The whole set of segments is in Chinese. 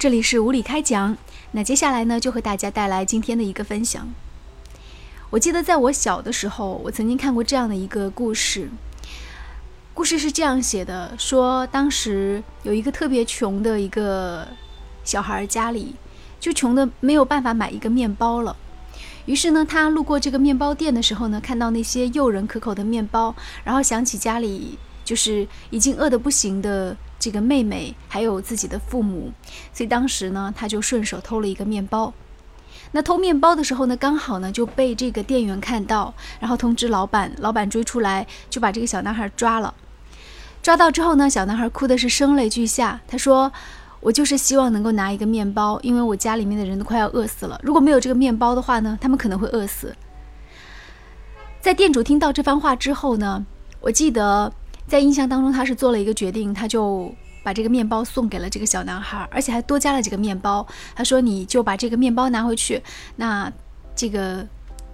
这里是无理开讲。那接下来呢，就和大家带来今天的一个分享。我记得在我小的时候，我曾经看过这样的一个故事。故事是这样写的：说当时有一个特别穷的一个小孩，家里就穷的没有办法买一个面包了。于是呢，他路过这个面包店的时候呢，看到那些诱人可口的面包，然后想起家里就是已经饿得不行的。这个妹妹还有自己的父母，所以当时呢，他就顺手偷了一个面包。那偷面包的时候呢，刚好呢就被这个店员看到，然后通知老板，老板追出来就把这个小男孩抓了。抓到之后呢，小男孩哭的是声泪俱下。他说：“我就是希望能够拿一个面包，因为我家里面的人都快要饿死了。如果没有这个面包的话呢，他们可能会饿死。”在店主听到这番话之后呢，我记得。在印象当中，他是做了一个决定，他就把这个面包送给了这个小男孩，而且还多加了几个面包。他说：“你就把这个面包拿回去，那这个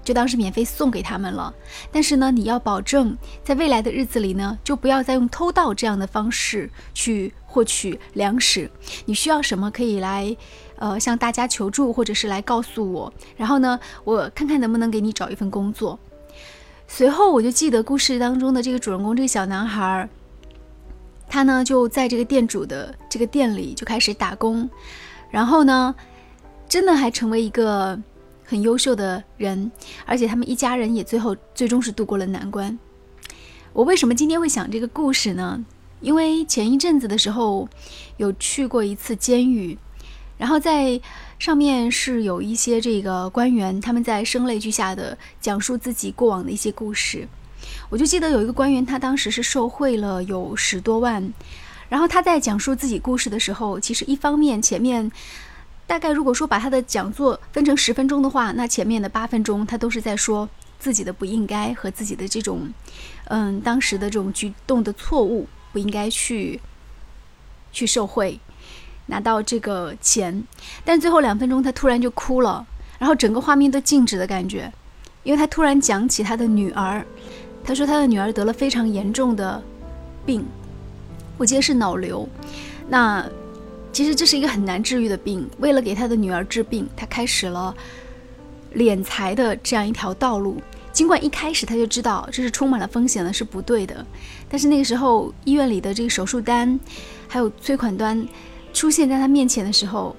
就当是免费送给他们了。但是呢，你要保证在未来的日子里呢，就不要再用偷盗这样的方式去获取粮食。你需要什么可以来，呃，向大家求助，或者是来告诉我。然后呢，我看看能不能给你找一份工作。”随后我就记得故事当中的这个主人公，这个小男孩儿，他呢就在这个店主的这个店里就开始打工，然后呢，真的还成为一个很优秀的人，而且他们一家人也最后最终是度过了难关。我为什么今天会想这个故事呢？因为前一阵子的时候有去过一次监狱，然后在。上面是有一些这个官员，他们在声泪俱下的讲述自己过往的一些故事。我就记得有一个官员，他当时是受贿了有十多万，然后他在讲述自己故事的时候，其实一方面前面大概如果说把他的讲座分成十分钟的话，那前面的八分钟他都是在说自己的不应该和自己的这种，嗯，当时的这种举动的错误，不应该去去受贿。拿到这个钱，但最后两分钟他突然就哭了，然后整个画面都静止的感觉，因为他突然讲起他的女儿，他说他的女儿得了非常严重的病，我记得是脑瘤，那其实这是一个很难治愈的病，为了给他的女儿治病，他开始了敛财的这样一条道路，尽管一开始他就知道这是充满了风险的，是不对的，但是那个时候医院里的这个手术单，还有催款单。出现在他面前的时候，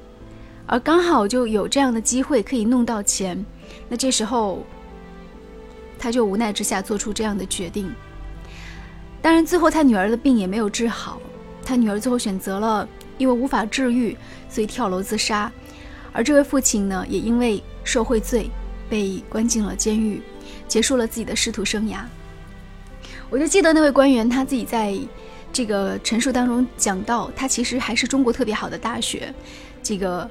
而刚好就有这样的机会可以弄到钱，那这时候他就无奈之下做出这样的决定。当然，最后他女儿的病也没有治好，他女儿最后选择了因为无法治愈，所以跳楼自杀。而这位父亲呢，也因为受贿罪被关进了监狱，结束了自己的仕途生涯。我就记得那位官员他自己在。这个陈述当中讲到，他其实还是中国特别好的大学，这个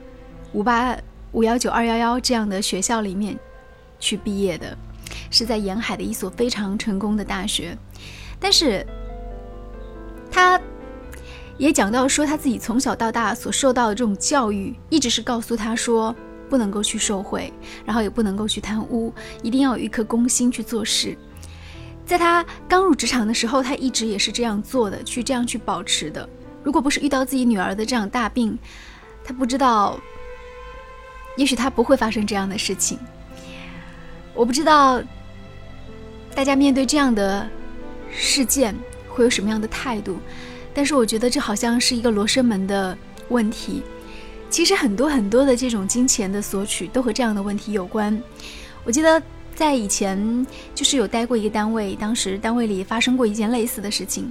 五八五幺九二幺幺这样的学校里面去毕业的，是在沿海的一所非常成功的大学。但是，他也讲到说，他自己从小到大所受到的这种教育，一直是告诉他说，不能够去受贿，然后也不能够去贪污，一定要有一颗公心去做事。在他刚入职场的时候，他一直也是这样做的，去这样去保持的。如果不是遇到自己女儿的这样大病，他不知道，也许他不会发生这样的事情。我不知道大家面对这样的事件会有什么样的态度，但是我觉得这好像是一个罗生门的问题。其实很多很多的这种金钱的索取都和这样的问题有关。我记得。在以前，就是有待过一个单位，当时单位里发生过一件类似的事情，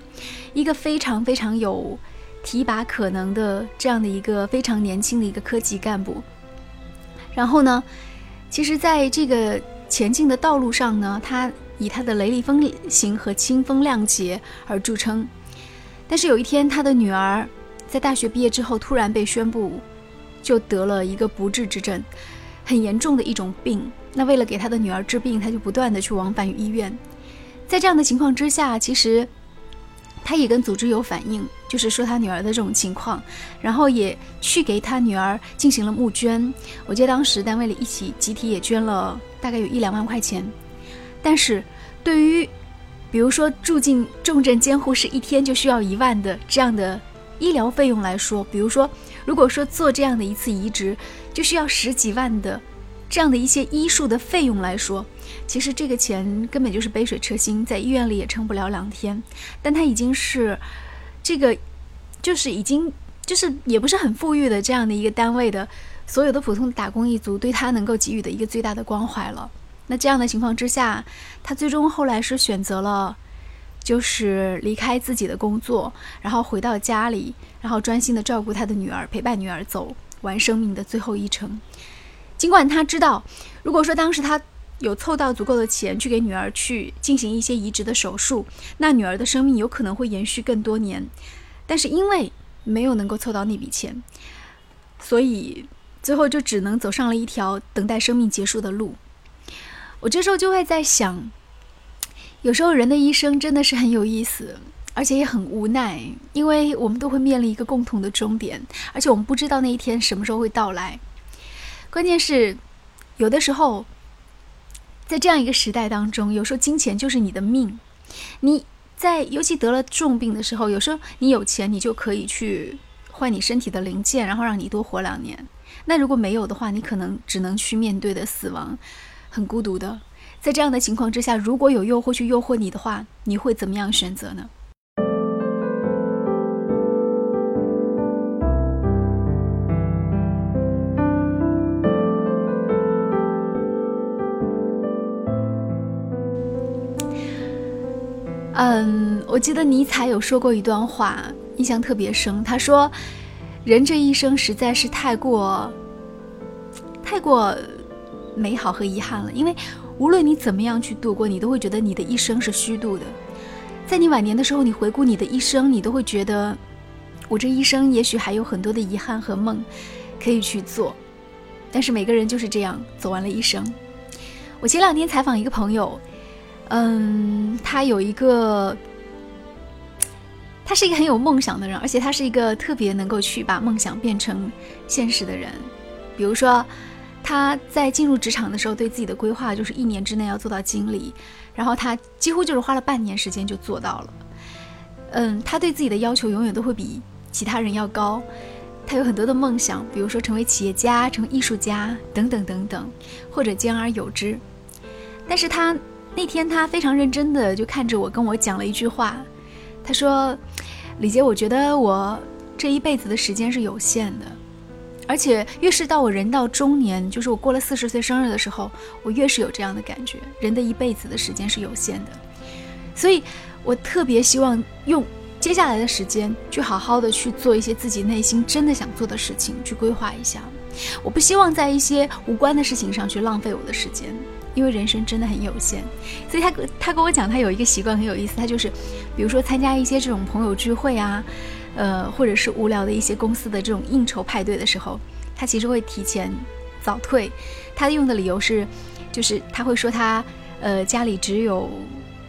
一个非常非常有提拔可能的这样的一个非常年轻的一个科级干部。然后呢，其实在这个前进的道路上呢，他以他的雷厉风行和清风亮节而著称。但是有一天，他的女儿在大学毕业之后，突然被宣布就得了一个不治之症，很严重的一种病。那为了给他的女儿治病，他就不断的去往返于医院。在这样的情况之下，其实他也跟组织有反映，就是说他女儿的这种情况，然后也去给他女儿进行了募捐。我记得当时单位里一起集体也捐了大概有一两万块钱。但是对于比如说住进重症监护室一天就需要一万的这样的医疗费用来说，比如说，如果说做这样的一次移植就需要十几万的这样的一些医术的费用来说，其实这个钱根本就是杯水车薪，在医院里也撑不了两天。但他已经是这个，就是已经就是也不是很富裕的这样的一个单位的所有的普通打工一族对他能够给予的一个最大的关怀了。那这样的情况之下，他最终后来是选择了。就是离开自己的工作，然后回到家里，然后专心的照顾他的女儿，陪伴女儿走完生命的最后一程。尽管他知道，如果说当时他有凑到足够的钱去给女儿去进行一些移植的手术，那女儿的生命有可能会延续更多年。但是因为没有能够凑到那笔钱，所以最后就只能走上了一条等待生命结束的路。我这时候就会在想。有时候人的一生真的是很有意思，而且也很无奈，因为我们都会面临一个共同的终点，而且我们不知道那一天什么时候会到来。关键是，有的时候，在这样一个时代当中，有时候金钱就是你的命。你在尤其得了重病的时候，有时候你有钱，你就可以去换你身体的零件，然后让你多活两年。那如果没有的话，你可能只能去面对的死亡，很孤独的。在这样的情况之下，如果有诱惑去诱惑你的话，你会怎么样选择呢？嗯，我记得尼采有说过一段话，印象特别深。他说：“人这一生实在是太过、太过美好和遗憾了，因为。”无论你怎么样去度过，你都会觉得你的一生是虚度的。在你晚年的时候，你回顾你的一生，你都会觉得，我这一生也许还有很多的遗憾和梦可以去做。但是每个人就是这样走完了一生。我前两天采访一个朋友，嗯，他有一个，他是一个很有梦想的人，而且他是一个特别能够去把梦想变成现实的人，比如说。他在进入职场的时候，对自己的规划就是一年之内要做到经理，然后他几乎就是花了半年时间就做到了。嗯，他对自己的要求永远都会比其他人要高。他有很多的梦想，比如说成为企业家、成为艺术家等等等等，或者兼而有之。但是他那天他非常认真的就看着我，跟我讲了一句话，他说：“李杰，我觉得我这一辈子的时间是有限的。”而且越是到我人到中年，就是我过了四十岁生日的时候，我越是有这样的感觉。人的一辈子的时间是有限的，所以我特别希望用接下来的时间去好好的去做一些自己内心真的想做的事情，去规划一下。我不希望在一些无关的事情上去浪费我的时间，因为人生真的很有限。所以他他跟我讲，他有一个习惯很有意思，他就是，比如说参加一些这种朋友聚会啊。呃，或者是无聊的一些公司的这种应酬派对的时候，他其实会提前早退。他用的理由是，就是他会说他呃家里只有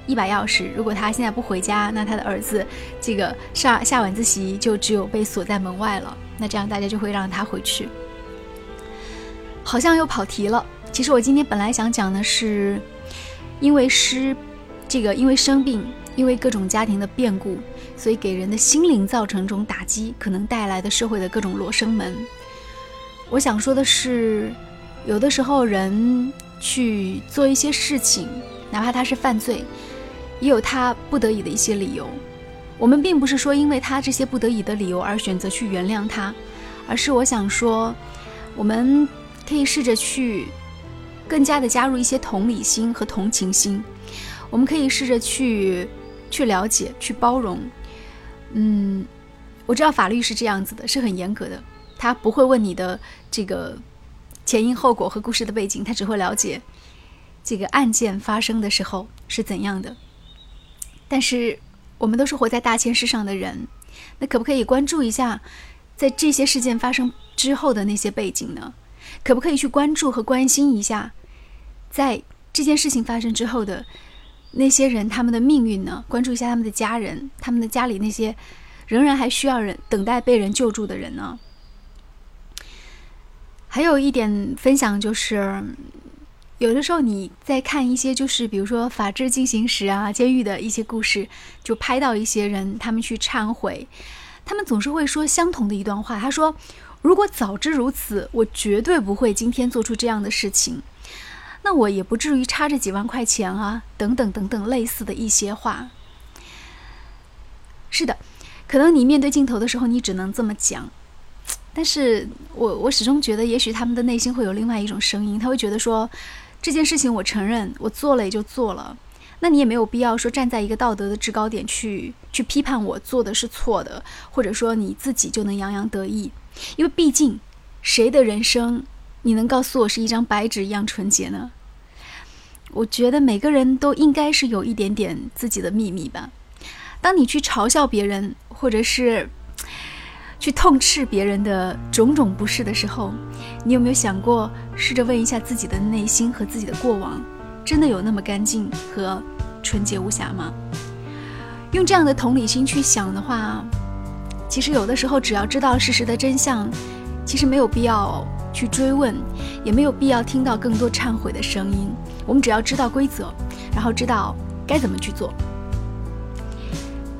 一把钥匙，如果他现在不回家，那他的儿子这个上下晚自习就只有被锁在门外了。那这样大家就会让他回去。好像又跑题了。其实我今天本来想讲的是，因为失这个因为生病。因为各种家庭的变故，所以给人的心灵造成这种打击，可能带来的社会的各种罗生门。我想说的是，有的时候人去做一些事情，哪怕他是犯罪，也有他不得已的一些理由。我们并不是说因为他这些不得已的理由而选择去原谅他，而是我想说，我们可以试着去更加的加入一些同理心和同情心，我们可以试着去。去了解，去包容，嗯，我知道法律是这样子的，是很严格的，他不会问你的这个前因后果和故事的背景，他只会了解这个案件发生的时候是怎样的。但是我们都是活在大千世上的人，那可不可以关注一下，在这些事件发生之后的那些背景呢？可不可以去关注和关心一下，在这件事情发生之后的？那些人他们的命运呢？关注一下他们的家人，他们的家里那些仍然还需要人等待被人救助的人呢？还有一点分享就是，有的时候你在看一些就是比如说《法制进行时》啊，监狱的一些故事，就拍到一些人他们去忏悔，他们总是会说相同的一段话。他说：“如果早知如此，我绝对不会今天做出这样的事情，那我也不至于差这几万块钱啊，等等等等类似的一些话。”是的，可能你面对镜头的时候，你只能这么讲。但是我我始终觉得，也许他们的内心会有另外一种声音，他会觉得说，这件事情我承认，我做了也就做了，那你也没有必要说站在一个道德的制高点去去批判我做的是错的，或者说你自己就能洋洋得意，因为毕竟谁的人生你能告诉我是一张白纸一样纯洁呢？我觉得每个人都应该是有一点点自己的秘密吧。当你去嘲笑别人，或者是。去痛斥别人的种种不是的时候，你有没有想过，试着问一下自己的内心和自己的过往，真的有那么干净和纯洁无瑕吗？用这样的同理心去想的话，其实有的时候只要知道事实的真相，其实没有必要去追问，也没有必要听到更多忏悔的声音。我们只要知道规则，然后知道该怎么去做。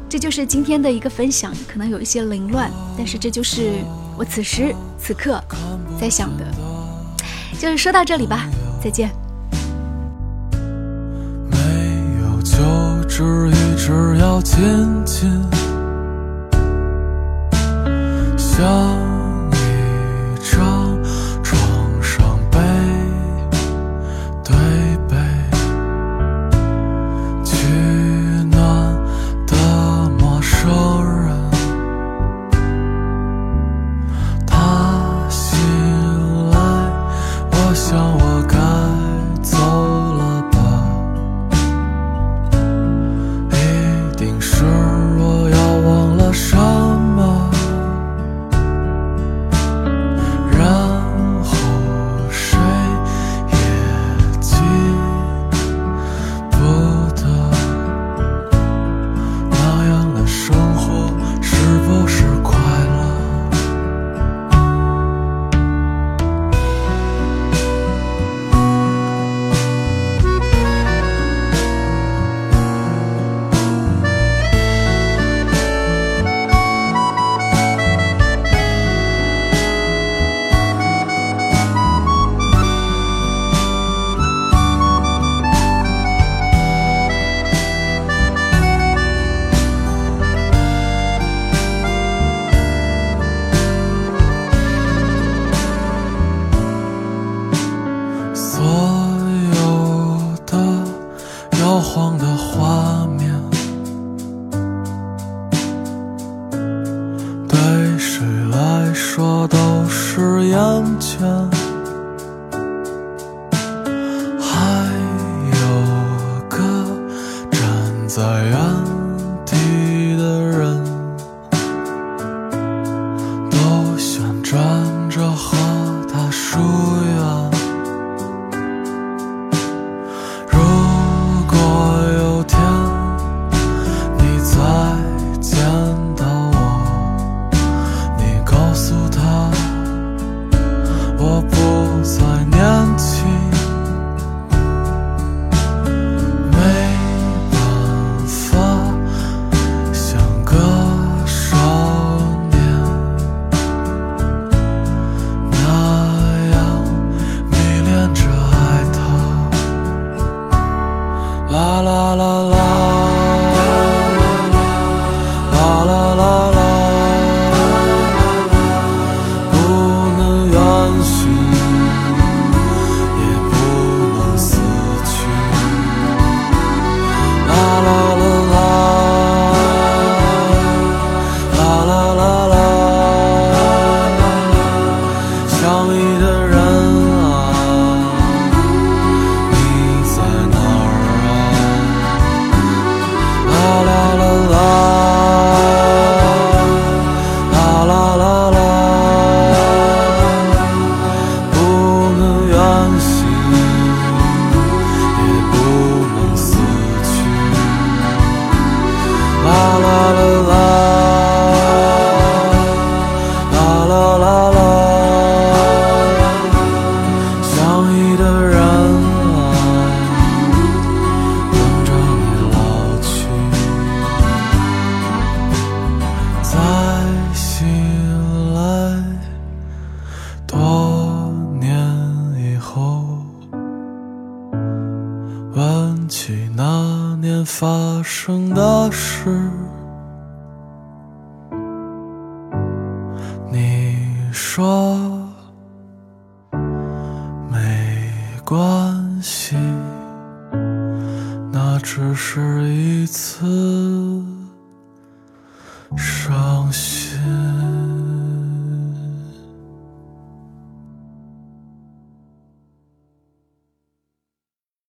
这就是今天的一个分享，可能有一些凌乱，但是这就是我此时此刻在想的。就是说到这里吧，再见。没有就只一直要紧紧想。在原地的人。谈起那年发生的事，你说